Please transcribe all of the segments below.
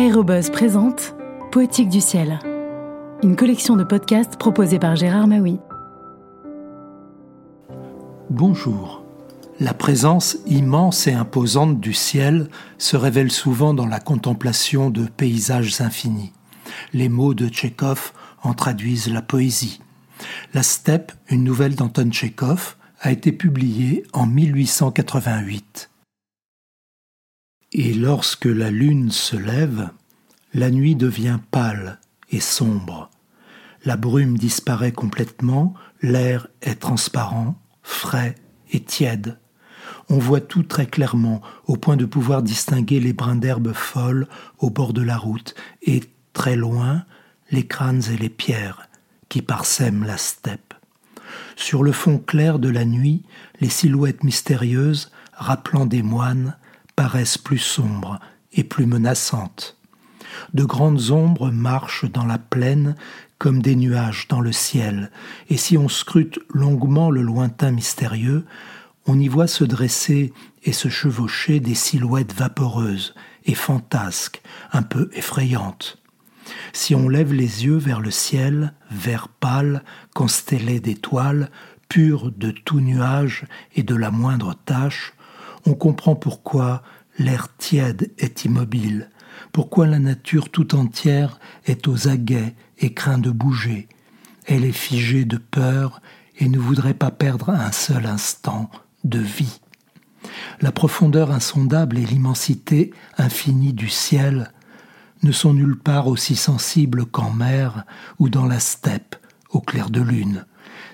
Aérobuzz présente Poétique du ciel, une collection de podcasts proposée par Gérard Maui. Bonjour. La présence immense et imposante du ciel se révèle souvent dans la contemplation de paysages infinis. Les mots de Tchékov en traduisent la poésie. La steppe, une nouvelle d'Anton Tchékov, a été publiée en 1888. Et lorsque la lune se lève, la nuit devient pâle et sombre. La brume disparaît complètement, l'air est transparent, frais et tiède. On voit tout très clairement, au point de pouvoir distinguer les brins d'herbe folles au bord de la route, et très loin, les crânes et les pierres qui parsèment la steppe. Sur le fond clair de la nuit, les silhouettes mystérieuses, rappelant des moines, paraissent plus sombres et plus menaçantes. De grandes ombres marchent dans la plaine comme des nuages dans le ciel, et si on scrute longuement le lointain mystérieux, on y voit se dresser et se chevaucher des silhouettes vaporeuses et fantasques, un peu effrayantes. Si on lève les yeux vers le ciel, vert pâle, constellé d'étoiles, pur de tout nuage et de la moindre tache, on comprend pourquoi l'air tiède est immobile, pourquoi la nature tout entière est aux aguets et craint de bouger. Elle est figée de peur et ne voudrait pas perdre un seul instant de vie. La profondeur insondable et l'immensité infinie du ciel ne sont nulle part aussi sensibles qu'en mer ou dans la steppe au clair de lune.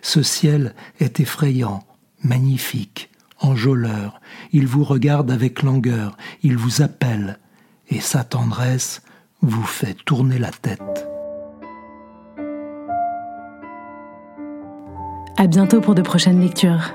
Ce ciel est effrayant, magnifique, enjôleur, il vous regarde avec langueur, il vous appelle, et sa tendresse vous fait tourner la tête. À bientôt pour de prochaines lectures.